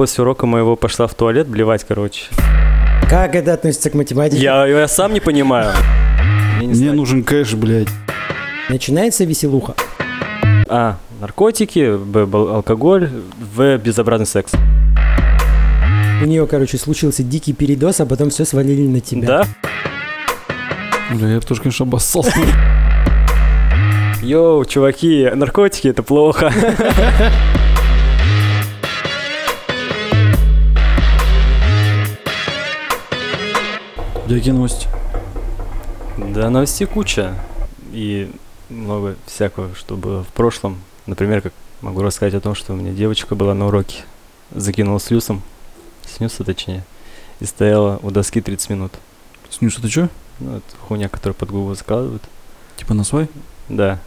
после урока моего пошла в туалет блевать, короче. Как это относится к математике? Я, я сам не понимаю. Мне не Мне знаю. нужен кэш, блядь. Начинается веселуха. А. Наркотики, Б. Алкоголь, В. Безобразный секс. У нее, короче, случился дикий передоз, а потом все свалили на тебя. Да? Бля, я бы тоже, конечно, обоссался. Йоу, чуваки, наркотики это плохо. Какие новости? Да, новостей куча. И много всякого, что было в прошлом. Например, как могу рассказать о том, что у меня девочка была на уроке. Закинула с люсом. Снюса точнее. И стояла у доски 30 минут. Снюс, это что? Ну, это хуйня, которую под губу закладывают. Типа на свай? Да.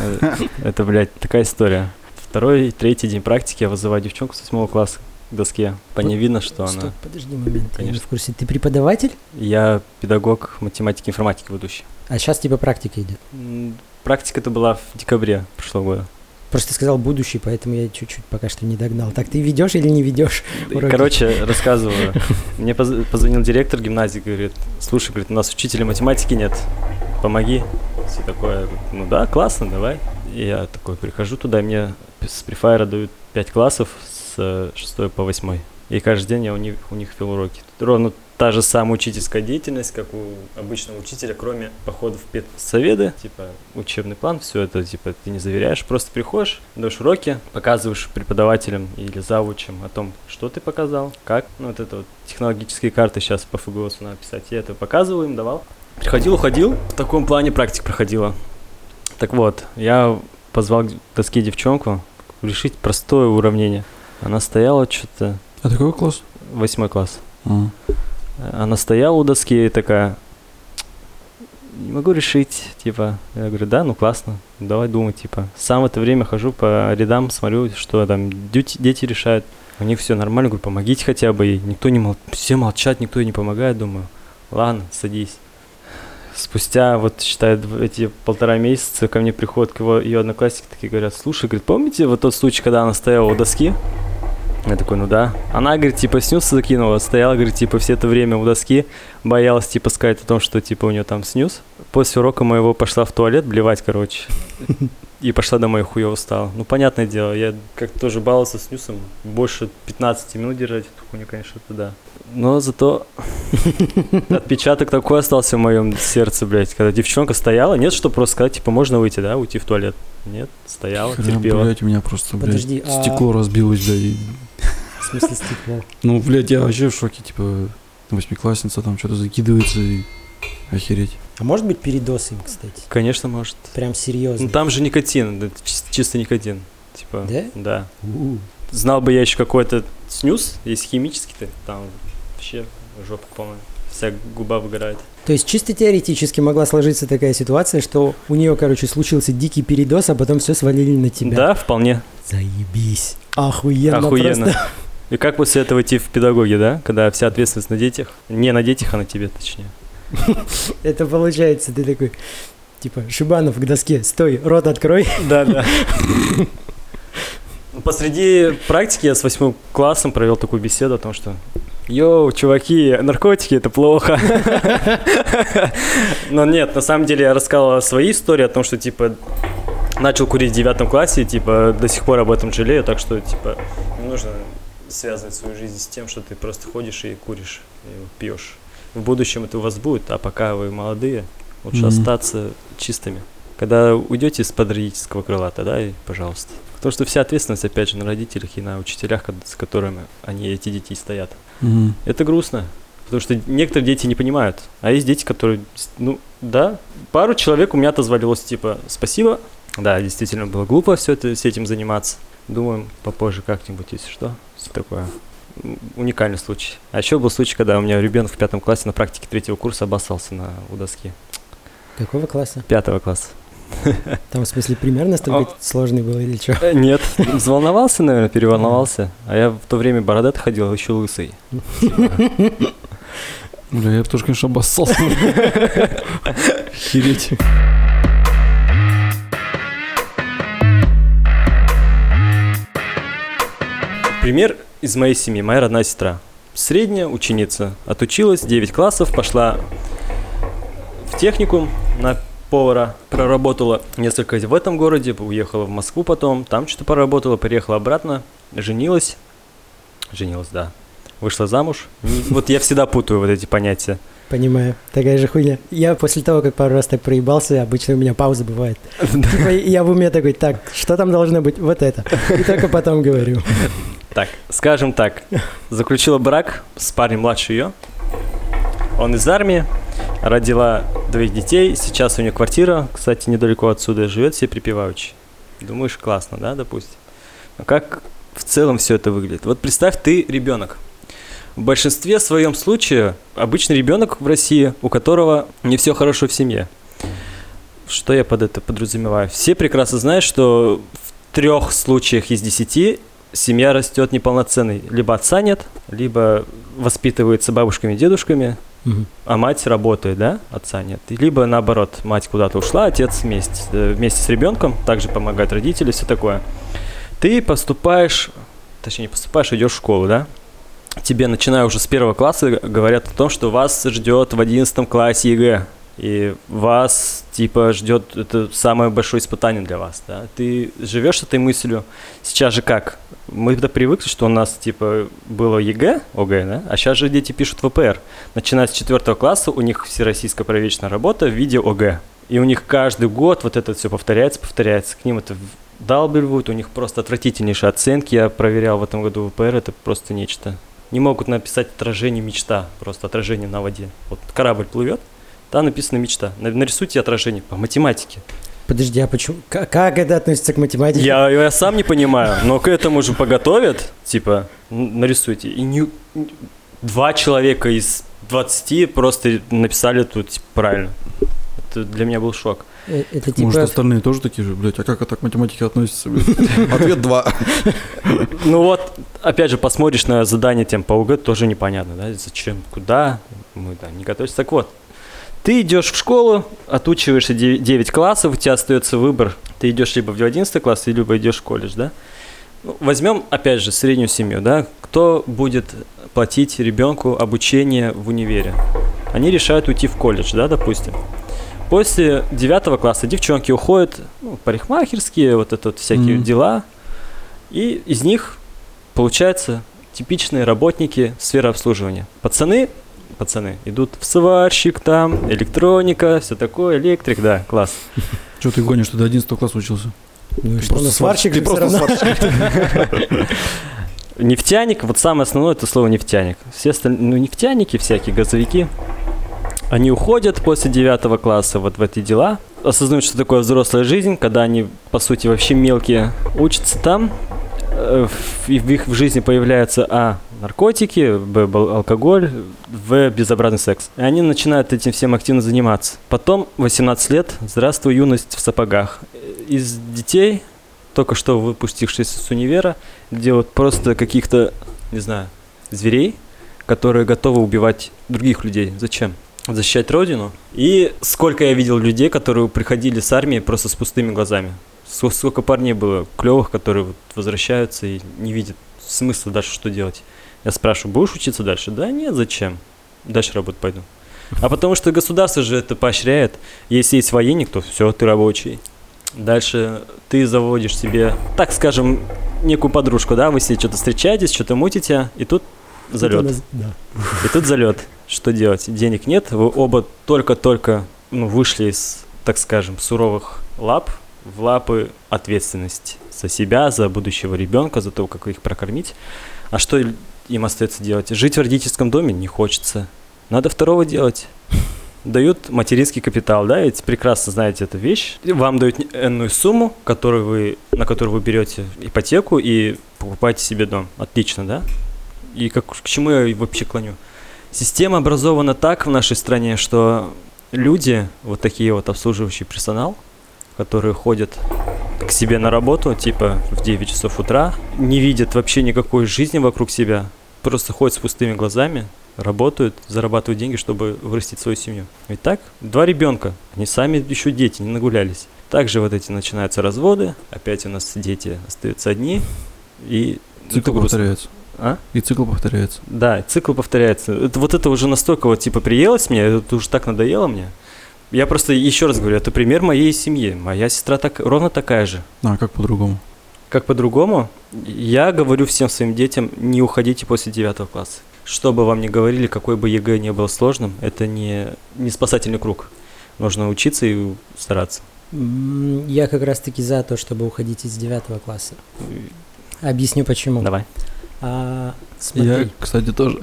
Э, Это, блядь, такая история. Второй, третий день практики я вызываю девчонку с восьмого класса к доске. По ней видно, что Стоп, она... подожди момент, я не Конечно. в курсе. Ты преподаватель? Я педагог математики и информатики ведущий. А сейчас типа практика идет. М, Практика это была в декабре прошлого года. Просто сказал будущий, поэтому я чуть-чуть пока что не догнал. Так ты ведешь или не ведешь? Уроки. Короче, рассказываю. Мне поз- позвонил директор гимназии, говорит, слушай, говорит, у нас учителя математики нет, помоги. Все такое, ну да, классно, давай. И я такой прихожу туда, и мне с префайра дают 5 классов с 6 по 8. И каждый день я у них, у них вел уроки. Ровно та же самая учительская деятельность, как у обычного учителя, кроме походов в педсоветы, типа учебный план, все это, типа, ты не заверяешь, просто приходишь, даешь уроки, показываешь преподавателям или завучам о том, что ты показал, как, ну, вот это вот технологические карты сейчас по ФГОСу надо писать, я это показывал им, давал. Приходил, уходил, в таком плане практик проходила. Так вот, я позвал к доске девчонку решить простое уравнение. Она стояла что-то, А ты какой класс? восьмой класс. А. Она стояла у доски и такая, не могу решить, типа, я говорю, да, ну классно, давай думать, типа. Сам в это время хожу по рядам, смотрю, что там дють- дети решают. У них все нормально, говорю, помогите хотя бы ей. Никто не мол... все молчат, никто ей не помогает, думаю, ладно, садись. Спустя, вот, считай, эти полтора месяца ко мне приходят к его, ее одноклассники, такие говорят, слушай, говорит, помните вот тот случай, когда она стояла у доски? Я такой, ну да. Она, говорит, типа, снюс закинула, стояла, говорит, типа, все это время у доски, боялась, типа, сказать о том, что, типа, у нее там снюс. После урока моего пошла в туалет блевать, короче. И пошла домой, хуево стала. Ну, понятное дело, я как тоже баловался с снюсом. Больше 15 минут держать эту хуйню, конечно, это да. Но зато отпечаток такой остался в моем сердце, блядь. Когда девчонка стояла, нет, что просто сказать, типа, можно выйти, да, уйти в туалет. Нет, стояла, терпела. блядь, у меня просто, блядь, а- стекло разбилось, блядь. и- В смысле стекло? Ну, блядь, я вообще в шоке, типа, восьмиклассница там что-то закидывается и охереть. А может быть передоз им, кстати? Конечно, может. Прям серьезно. Ну там же никотин, чис- чисто никотин. Типа, Да? Да. У. Знал бы я еще какой-то снюс, есть химический-то, там вообще жопа полная. Вся губа выгорает. То есть чисто теоретически могла сложиться такая ситуация, что у нее, короче, случился дикий передоз, а потом все свалили на тебя. Да, вполне. Заебись. Охуенно, Охуенно. просто. И как после этого идти в педагоги, да? Когда вся ответственность на детях. Не на детях, а на тебе, точнее. Это получается, ты такой, типа, Шибанов к доске, стой, рот открой. Да, да. Посреди практики я с восьмым классом провел такую беседу о том, что Йоу, чуваки, наркотики это плохо. Но нет, на самом деле я рассказал свои истории о том, что типа начал курить в девятом классе, типа до сих пор об этом жалею, так что типа не нужно связывать свою жизнь с тем, что ты просто ходишь и куришь, и пьешь. В будущем это у вас будет, а пока вы молодые, лучше Мгм. остаться чистыми. Когда уйдете из-под родительского крыла, тогда и пожалуйста. Потому что вся ответственность, опять же, на родителях и на учителях, с которыми они, эти дети, стоят. Мгм. Это грустно. Потому что некоторые дети не понимают. А есть дети, которые, ну, да, пару человек у меня отозвалилось, типа, спасибо. Да, действительно было глупо все это, с этим заниматься. Думаем попозже как-нибудь, если что. Всё такое. Уникальный случай. А еще был случай, когда у меня ребенок в пятом классе на практике третьего курса обоссался на, у доски. Какого класса? Пятого класса. Там, в смысле, пример настолько А. сложный был или что? Э, Нет, взволновался, наверное, переволновался. А я в то время бородат ходил, еще лысый. Бля, я бы тоже, конечно, обоссался. Охереть. Пример из моей семьи, моя родная сестра. Средняя ученица. Отучилась, 9 классов, пошла в техникум на повара. Проработала несколько в этом городе, уехала в Москву потом, там что-то поработала, приехала обратно, женилась. Женилась, да. Вышла замуж. Вот я всегда путаю вот эти понятия. Понимаю, такая же хуйня. Я после того, как пару раз так проебался, обычно у меня пауза бывает. Типа я в уме такой, так, что там должно быть? Вот это. И только потом говорю. Так, скажем так, заключила брак с парнем младше ее. Он из армии, родила двоих детей, сейчас у нее квартира, кстати, недалеко отсюда, живет все припеваючи. Думаешь, классно, да, допустим? А как в целом все это выглядит? Вот представь, ты ребенок. В большинстве своем случае обычный ребенок в России, у которого не все хорошо в семье. Что я под это подразумеваю? Все прекрасно знают, что в трех случаях из десяти семья растет неполноценной. Либо отца нет, либо воспитывается бабушками и дедушками, Мгм. а мать работает, да, отца нет. Либо наоборот, мать куда-то ушла, отец вместе, э, вместе с ребенком, также помогают родители, все такое. Ты поступаешь, точнее не поступаешь, идешь в школу, да? Тебе, начиная уже с первого класса, говорят о том, что вас ждет в одиннадцатом классе ЕГЭ. И вас, типа, ждет это самое большое испытание для вас, да? Ты живешь с этой мыслью. Сейчас же как? Мы то привыкли, что у нас, типа, было ЕГЭ, ОГЭ, да? А сейчас же дети пишут ВПР. Начиная с четвертого класса у них всероссийская проверочная работа в виде ОГЭ. И у них каждый год вот это все повторяется, повторяется. К ним это вдалбливают, у них просто отвратительнейшие оценки. Я проверял в этом году ВПР, это просто нечто. Не могут написать отражение мечта, просто отражение на воде. Вот корабль плывет, там написано мечта. На- Нарисуйте отражение по математике. Подожди, а почему? Как это относится к математике? Я, я сам не понимаю, но к этому же поготовят, типа, нарисуйте. И не, два человека из 20 просто написали тут типа, правильно. Это для меня был шок. Э, Это Может, типа... остальные тоже такие же, блядь, а как это к математике относится? Ответ 2. Ну вот, опять же, посмотришь на задание тем по УГ, тоже непонятно, да, зачем, куда, мы да, не готовимся. Так вот, ты идешь в школу, отучиваешься 9 классов, у тебя остается выбор, ты идешь либо в 11 класс, либо идешь в колледж, да. Ну, возьмем, опять же, среднюю семью, да, кто будет платить ребенку обучение в универе? Они решают уйти в колледж, да, допустим. После 9 класса девчонки уходят ну, парикмахерские, вот это вот всякие Мгм. дела, и из них получаются типичные работники сферы обслуживания. Пацаны, пацаны идут в сварщик там, электроника, все такое, электрик, да, класс. Что ты гонишь, ты до 11 класса учился? Ну и что, просто сварщик Ты просто сварщик. Нефтяник, вот самое основное это слово нефтяник. Все остальные, ну, нефтяники, всякие газовики, они уходят после девятого класса вот в эти дела, осознают, что такое взрослая жизнь, когда они, по сути, вообще мелкие, учатся там, э, в- и в их в жизни появляются, а, наркотики, б, алкоголь, в, безобразный секс. И они начинают этим всем активно заниматься. Потом, 18 лет, здравствуй, юность в сапогах. Из детей, только что выпустившись с универа, делают просто каких-то, не знаю, зверей, которые готовы убивать других людей. Зачем? Защищать родину. И сколько я видел людей, которые приходили с армии просто с пустыми глазами. Ск- Сколько парней было клевых, которые возвращаются и не видят смысла дальше что делать. Я спрашиваю, будешь учиться дальше? Да нет, зачем? Дальше работать пойду. А потому что государство же это поощряет. Если есть военник, то все, ты рабочий. Дальше ты заводишь себе, так скажем, некую подружку, да, вы себе что-то встречаетесь, что-то мутите, и тут залет. Да. И тут залет. Что делать? Денег нет, вы оба только-только ну, вышли из, так скажем, суровых лап в лапы ответственности за себя, за будущего ребенка, за то, как их прокормить. А что им остается делать? Жить в родительском доме не хочется. Надо второго делать. Дают материнский капитал, да, ведь прекрасно знаете эту вещь. Вам дают энную сумму, которую вы, на которую вы берете ипотеку и покупаете себе дом. Отлично, да? И как, к чему я вообще клоню? Система образована так в нашей стране, что люди, вот такие вот обслуживающий персонал, которые ходят к себе на работу, типа в 9 часов утра, не видят вообще никакой жизни вокруг себя, просто ходят с пустыми глазами, работают, зарабатывают деньги, чтобы вырастить свою семью. Ведь так? Два ребенка, они сами еще дети, не нагулялись. Также вот эти начинаются разводы, опять у нас дети остаются одни, и Цикл это грустно. повторяется. А? И цикл повторяется. Да, цикл повторяется. Это, вот это уже настолько вот типа приелось мне, это уже так надоело мне. Я просто еще раз говорю, это пример моей семьи. Моя сестра так, ровно такая же. А как по-другому? Как по-другому? Я говорю всем своим детям, не уходите после девятого класса. Что бы вам ни говорили, какой бы ЕГЭ не был сложным, это не, не спасательный круг. Нужно учиться и стараться. Я как раз-таки за то, чтобы уходить из девятого класса. Объясню почему. Давай. А, смотри, Я, кстати, тоже.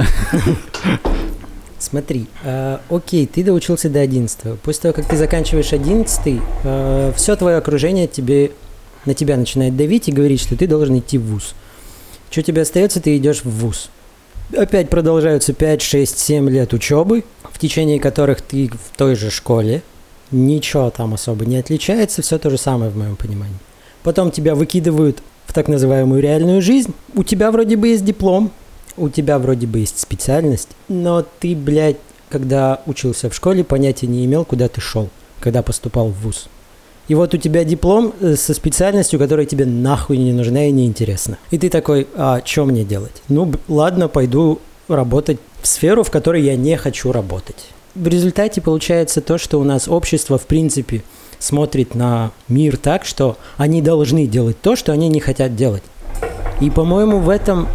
смотри. а, окей, ты доучился до 11 После того, как ты заканчиваешь 11 все твое окружение тебе, на тебя начинает давить и говорить, что ты должен идти в ВУЗ. Что тебе остается, ты идешь в ВУЗ. Опять продолжаются 5, 6, 7 лет учебы, в течение которых ты в той же школе. Ничего там особо не отличается, все то же самое в моем понимании. Потом тебя выкидывают в так называемую реальную жизнь. У тебя вроде бы есть диплом, у тебя вроде бы есть специальность, но ты, блядь, когда учился в школе, понятия не имел, куда ты шел, когда поступал в ВУЗ. И вот у тебя диплом э, со специальностью, которая тебе нахуй не нужна и не интересна. И ты такой, а что мне делать? Ну, ладно, пойду работать в сферу, в которой я не хочу работать. В результате получается то, что у нас общество, в принципе, смотрит на мир так, что они должны делать то, что они не хотят делать. И, по-моему, в этом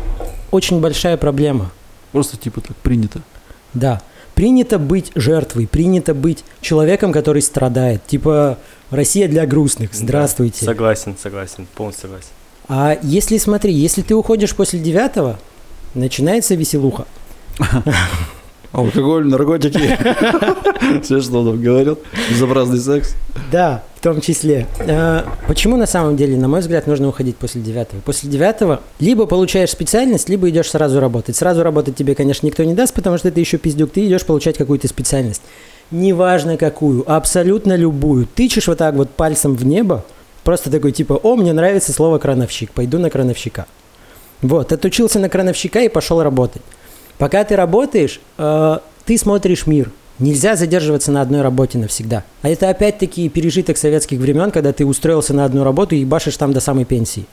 очень большая проблема. Просто типа так принято. Да. Принято быть жертвой, принято быть человеком, который страдает. Типа Россия для грустных. Здравствуйте. Да, согласен, согласен, полностью согласен. А если, смотри, если ты уходишь после девятого, начинается веселуха. Алкоголь, наркотики. Все, что он там говорил. Безобразный секс. Да, в том числе. А, почему на самом деле, на мой взгляд, нужно уходить после девятого? После девятого либо получаешь специальность, либо идешь сразу работать. Сразу работать тебе, конечно, никто не даст, потому что ты еще пиздюк, ты идешь получать какую-то специальность. Неважно какую, абсолютно любую. Тычешь вот так вот пальцем в небо, просто такой типа, о, мне нравится слово крановщик, пойду на крановщика. Вот, отучился на крановщика и пошел работать. Пока ты работаешь, э, ты смотришь мир. Нельзя задерживаться на одной работе навсегда. А это опять-таки пережиток советских времен, когда ты устроился на одну работу и башишь там до самой пенсии.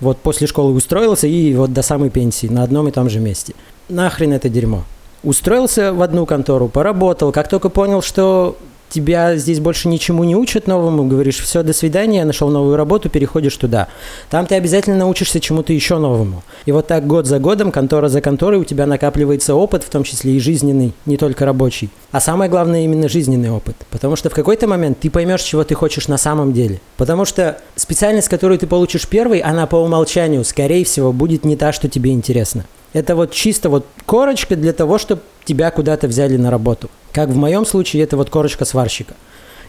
Вот после школы устроился и вот до самой пенсии на одном и том же месте. Нахрен это дерьмо. Устроился в одну контору, поработал, как только понял, что тебя здесь больше ничему не учат новому, говоришь, все, до свидания, нашел новую работу, переходишь туда. Там ты обязательно научишься чему-то еще новому. И вот так год за годом, контора за конторой, у тебя накапливается опыт, в том числе и жизненный, не только рабочий. А самое главное именно жизненный опыт. Потому что в какой-то момент ты поймешь, чего ты хочешь на самом деле. Потому что специальность, которую ты получишь первой, она по умолчанию, скорее всего, будет не та, что тебе интересно. Это вот чисто вот корочка для того, чтобы тебя куда-то взяли на работу. Как в моем случае, это вот корочка сварщика.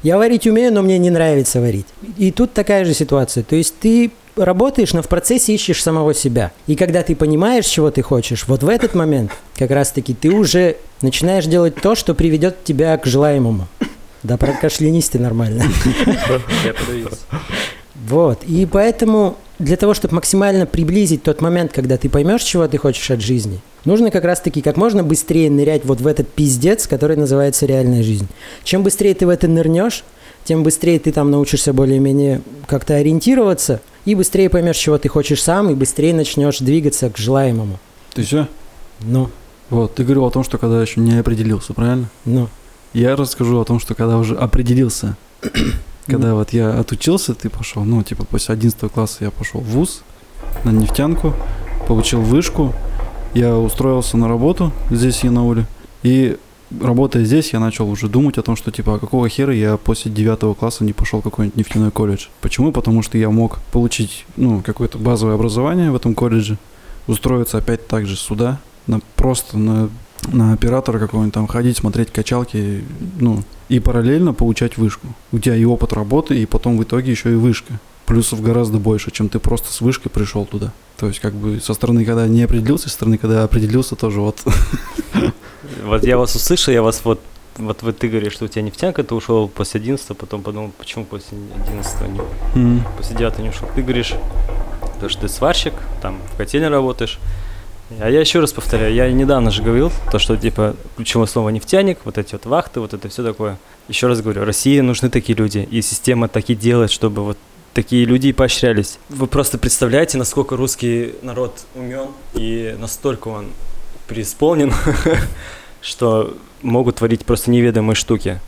Я варить умею, но мне не нравится варить. И тут такая же ситуация. То есть ты работаешь, но в процессе ищешь самого себя. И когда ты понимаешь, чего ты хочешь, вот в этот момент как раз-таки ты уже начинаешь делать то, что приведет тебя к желаемому. Да прокашлянись ты нормально. Вот. И поэтому для того, чтобы максимально приблизить тот момент, когда ты поймешь, чего ты хочешь от жизни, нужно как раз-таки как можно быстрее нырять вот в этот пиздец, который называется реальная жизнь. Чем быстрее ты в это нырнешь, тем быстрее ты там научишься более-менее как-то ориентироваться, и быстрее поймешь, чего ты хочешь сам, и быстрее начнешь двигаться к желаемому. Ты все? Ну, Вот, ты говорил о том, что когда еще не определился, правильно? ну. Я расскажу о том, что когда уже определился, когда вот я отучился, ты пошел, ну, типа, после 11 класса я пошел в ВУЗ на нефтянку, получил вышку, я устроился на работу здесь, в Янауле, и работая здесь, я начал уже думать о том, что, типа, а какого хера я после 9 класса не пошел в какой-нибудь нефтяной колледж. Почему? Потому что я мог получить, ну, какое-то базовое образование в этом колледже, устроиться опять так же сюда, на, просто на, на оператора какого-нибудь там ходить, смотреть качалки, ну, и параллельно получать вышку. У тебя и опыт работы, и потом в итоге еще и вышка. Плюсов гораздо больше, чем ты просто с вышкой пришел туда. То есть, как бы со стороны, когда не определился, со стороны, когда определился, тоже вот. Вот я вас услышал, я вас вот, вот, вот ты говоришь, что у тебя нефтянка, ты ушел после 11 потом подумал, почему после 11 не, М. после 9 не ушел. Ты говоришь, то, что ты сварщик, там в котельне работаешь. А я еще раз повторяю, я недавно же говорил, то, что типа ключевое слово нефтяник, вот эти вот вахты, вот это все такое. Еще раз говорю, России нужны такие люди, и система таки делает, чтобы вот такие люди и поощрялись. Вы просто представляете, насколько русский народ умен и настолько он преисполнен, что могут творить просто неведомые штуки.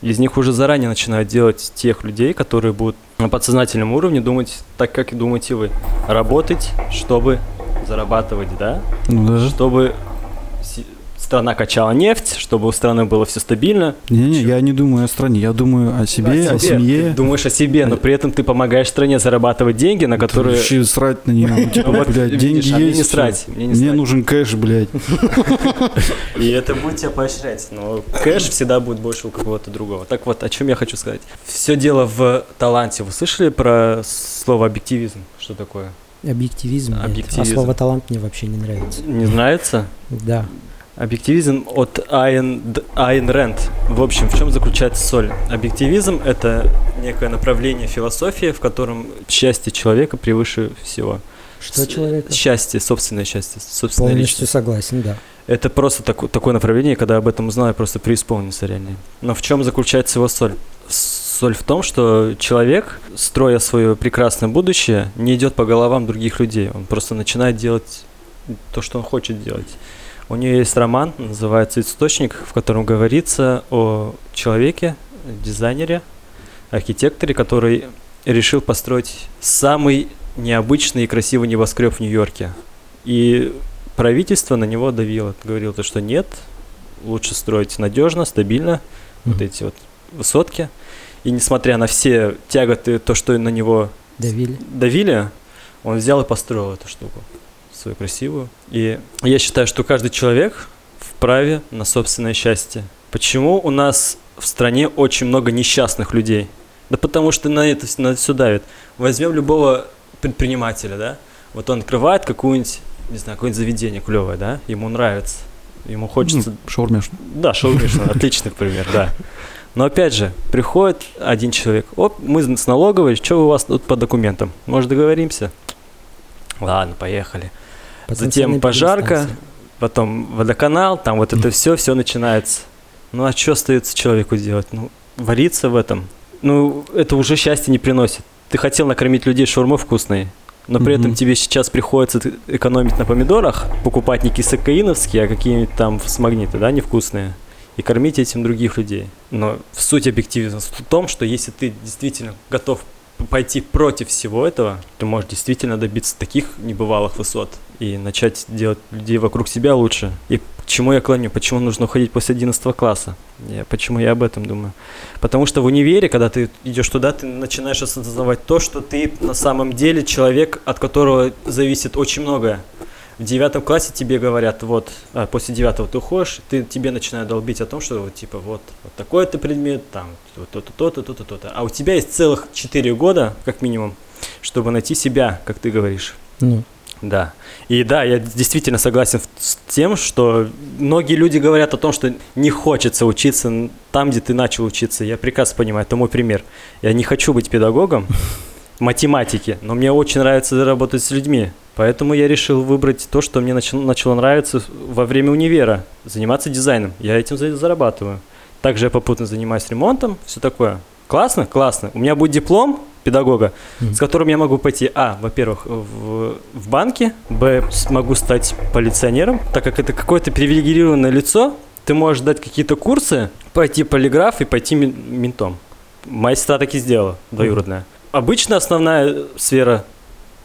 Из них уже заранее начинают делать тех людей, которые будут на подсознательном уровне думать так, как и думаете вы. Работать, чтобы зарабатывать, да? Ну да. Чтобы страна качала нефть, чтобы у страны было все стабильно. Не-не, я не думаю о стране, я думаю о себе, о, Тебе. семье. Ты думаешь о себе, но при этом ты помогаешь стране зарабатывать деньги, на которые... Вообще срать на нее. Типа, Вот, блядь, деньги а есть. не срать, мне не Мне нужен кэш, блядь. И это будет тебя поощрять. Но кэш всегда будет больше у кого-то другого. Так вот, о чем я хочу сказать. Все дело в таланте. Вы слышали про слово объективизм? Что такое? Объективизм. нет. Объективизм. А слово талант мне вообще не нравится. Не нравится? Да. Объективизм от Айн, Айн Рэнд. В общем, в чем заключается соль? Объективизм – это некое направление философии, в котором счастье человека превыше всего. Что С- человека? Счастье, собственное счастье, собственная Полностью личность. согласен, да. Это просто тако- такое направление, когда об этом узнал, я просто преисполнился реально. Но в чем заключается его соль? Соль в том, что человек, строя свое прекрасное будущее, не идет по головам других людей. Он просто начинает делать то, что он хочет делать. У нее есть роман, называется «Источник», в котором говорится о человеке, дизайнере, архитекторе, который решил построить самый необычный и красивый небоскреб в Нью-Йорке. И правительство на него давило, говорило, то, что нет, лучше строить надежно, стабильно, вот Мгм. эти вот высотки. И несмотря на все тяготы, то, что на него Давили. давили, он взял и построил эту штуку свою красивую. И я считаю, что каждый человек вправе на собственное счастье. Почему у нас в стране очень много несчастных людей? Да потому что на это, на это все давит. Возьмем любого предпринимателя, да? Вот он открывает какую-нибудь, не знаю, какое-нибудь заведение клевое, да? Ему нравится. Ему хочется Ну, Шаурмеш. да, шаурмишно, отличный пример, да. Но опять же, приходит один человек, оп, мы с налоговой, что у вас тут по документам? Может, договоримся? Ладно, поехали. Потенциальные пожарка. Потом водоканал, там вот это все, все начинается. Ну а что остается человеку делать? Ну, вариться в этом. Ну, это уже счастье не приносит. Ты хотел накормить людей шаурмой вкусной, но при этом тебе сейчас приходится экономить на помидорах, покупать не кисокаиновские, а какие-нибудь там с магнита, да, невкусные, и кормить этим других людей. Но суть объективизма в том, что если ты действительно готов пойти против всего этого, ты можешь действительно добиться таких небывалых высот и начать делать людей вокруг себя лучше. И к чему я клоню? Почему нужно уходить после 11 класса? Я, почему я об этом думаю? Потому что в универе, когда ты идешь туда, ты начинаешь осознавать то, что ты на самом деле человек, от которого зависит очень многое. В девятом классе тебе говорят, вот, а, после девятого ты уходишь, ты, тебе начинают долбить о том, что типа вот, вот такой-то предмет, там, то-то, то-то, то-то, то-то. А у тебя есть целых четыре года, как минимум, чтобы найти себя, как ты говоришь. Ну, Да. И да, я действительно согласен с тем, что многие люди говорят о том, что не хочется учиться там, где ты начал учиться. Я прекрасно понимаю, это мой пример. Я не хочу быть педагогом математики, но мне очень нравится работать с людьми. Поэтому я решил выбрать то, что мне начало, начало нравиться во время универа. Заниматься дизайном. Я этим за- зарабатываю. Также я попутно занимаюсь ремонтом, все такое. Классно? Классно. У меня будет диплом педагога, Мгм. с которым я могу пойти, а, во-первых, в, в банке, б, смогу стать полиционером, так как это какое-то привилегированное лицо, ты можешь дать какие-то курсы, пойти полиграф и пойти мен- ментом. Моя сестра так и сделала, двоюродная. Обычно основная сфера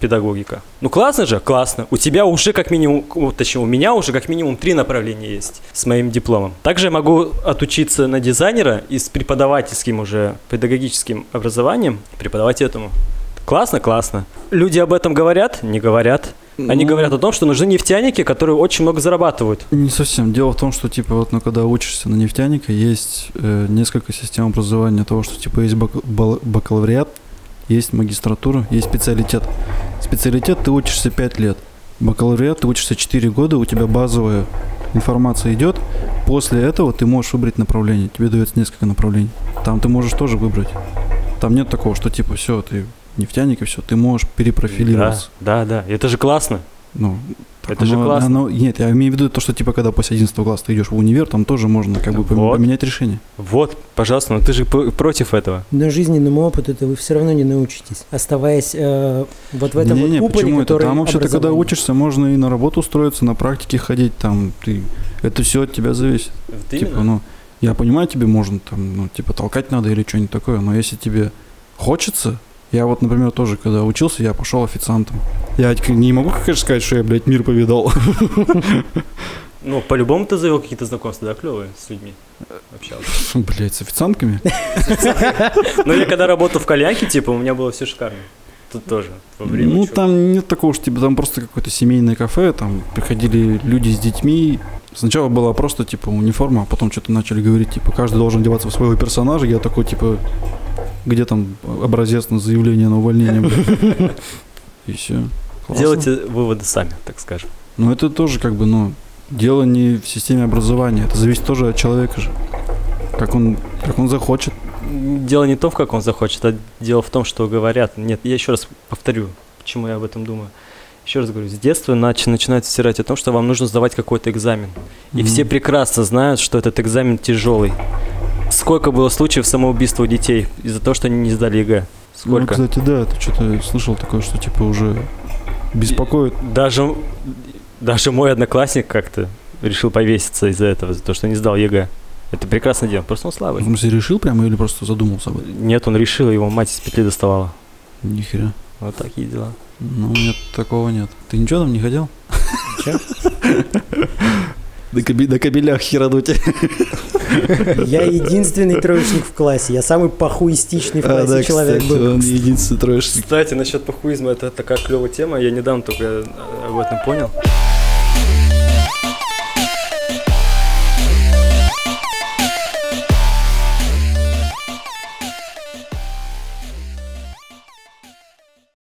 педагогика. Ну классно же, классно. У тебя уже как минимум, точнее у меня уже как минимум три направления есть с моим дипломом. Также я могу отучиться на дизайнера и с преподавательским уже педагогическим образованием преподавать этому. Классно, классно. Люди об этом говорят? Не говорят. Они Ну, говорят о том, что нужны нефтяники, которые очень много зарабатывают. Не совсем. Дело в том, что, типа, вот, ну, когда учишься на нефтяника, есть э, несколько систем образования того, что, типа, есть бак- бал- бакалавриат, есть магистратура, есть специалитет. Специалитет ты учишься 5 лет. Бакалавриат ты учишься 4 года, у тебя базовая информация идет. После этого ты можешь выбрать направление. Тебе дается несколько направлений. Там ты можешь тоже выбрать. Там нет такого, что, типа, все, ты нефтяник и все. Ты можешь перепрофилироваться. Да, да, да. Это же классно. Ну, Это же оно- классно. оно- нет, я имею в виду то, что типа когда после 11 класса ты идешь в универ, там тоже можно как бы Вот. поменять решение. Вот, пожалуйста, но ты же против этого. Но жизненному опыту это вы все равно не научитесь, оставаясь э, вот в этом Не-не-не, вот куполе, почему это? Там вообще-то, когда учишься, можно и на работу устроиться, на практике ходить, там, ты, это все от тебя зависит. Типа, ну, я понимаю, тебе можно там, ну, типа, толкать надо или что-нибудь такое, но если тебе хочется, я вот, например, тоже, когда учился, я пошел официантом. Я не могу, конечно, сказать, что я, блядь, мир повидал. Ну, по-любому ты завел какие-то знакомства, да, клевые с людьми? Общался. Блядь, с официантками? Ну, я когда работал в кальянке, типа, у меня было все шикарно. Тут тоже. Во время Ну, учебы. там нет такого, что, типа, там просто какое-то семейное кафе, там приходили люди с детьми. Сначала была просто, типа, униформа, а потом что-то начали говорить, типа, каждый должен одеваться в своего персонажа. Я такой, типа, где там образец на заявление на увольнение? И все. Делайте выводы сами, так скажем. Ну, это тоже, как бы, ну, дело не в системе образования. Это зависит тоже от человека же. Как он, как он захочет. Дело не то, в как он захочет, а дело в том, что говорят. Нет, я еще раз повторю, почему я об этом думаю. Еще раз говорю, с детства нач- начинают стирать о том, что вам нужно сдавать какой-то экзамен. И Мгм. все прекрасно знают, что этот экзамен тяжелый. Сколько было случаев самоубийства у детей из-за того, что они не сдали ЕГЭ? Ну, Сколько? кстати, да, это что-то слышал такое, что, типа, уже беспокоит. Даже, даже мой одноклассник как-то решил повеситься из-за этого, за то, что не сдал ЕГЭ. Это прекрасно дело, просто он В слабый. смысле, решил прямо или просто задумался об этом? Нет, он решил, его мать из петли доставала. Нихера. Вот такие дела. Ну, нет, такого нет. Ты ничего там не хотел? Чё? На, кабе- на кабелях херануть. Я единственный троечник в классе, я самый похуистичный в А, классе да, человек кстати, был. он единственный троечник. Кстати, насчет похуизма, это такая клевая тема. Я недавно только э, об этом понял.